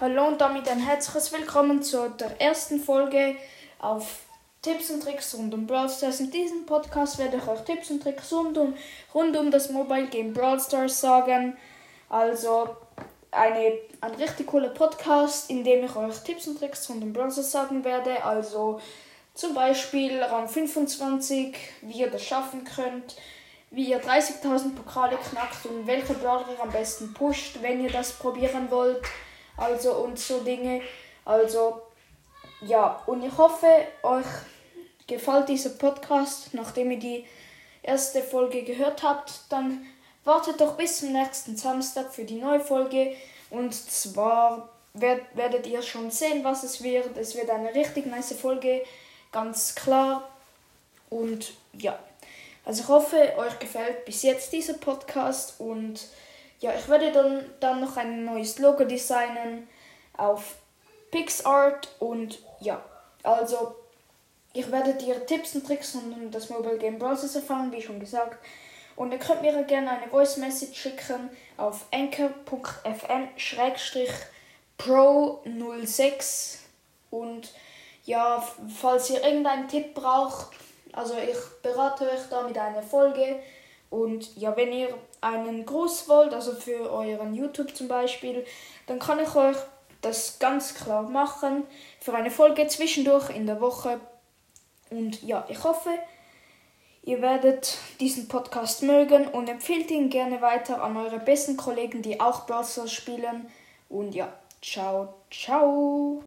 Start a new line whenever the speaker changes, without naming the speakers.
Hallo und damit ein herzliches Willkommen zu der ersten Folge auf Tipps und Tricks rund um Brawl Stars. In diesem Podcast werde ich euch Tipps und Tricks rund um, rund um das Mobile Game Brawl Stars sagen. Also eine, ein richtig cooler Podcast, in dem ich euch Tipps und Tricks rund um Brawl Stars sagen werde. Also zum Beispiel Rang 25, wie ihr das schaffen könnt, wie ihr 30.000 Pokale knackt und welche Brawler ihr am besten pusht, wenn ihr das probieren wollt also und so Dinge. Also ja, und ich hoffe, euch gefällt dieser Podcast, nachdem ihr die erste Folge gehört habt, dann wartet doch bis zum nächsten Samstag für die neue Folge und zwar werdet ihr schon sehen, was es wird. Es wird eine richtig nice Folge, ganz klar. Und ja, also ich hoffe, euch gefällt bis jetzt dieser Podcast und ja, ich werde dann, dann noch ein neues Logo designen auf PixArt und ja, also ich werde dir Tipps und Tricks und das Mobile Game Browser erfahren, wie schon gesagt. Und ihr könnt mir gerne eine Voice Message schicken auf anchor.fm-pro06 und ja, falls ihr irgendeinen Tipp braucht, also ich berate euch da mit einer Folge und ja, wenn ihr einen Gruß wollt, also für euren YouTube zum Beispiel, dann kann ich euch das ganz klar machen für eine Folge zwischendurch in der Woche. Und ja, ich hoffe, ihr werdet diesen Podcast mögen und empfehlt ihn gerne weiter an eure besten Kollegen, die auch Brawl spielen. Und ja, ciao, ciao.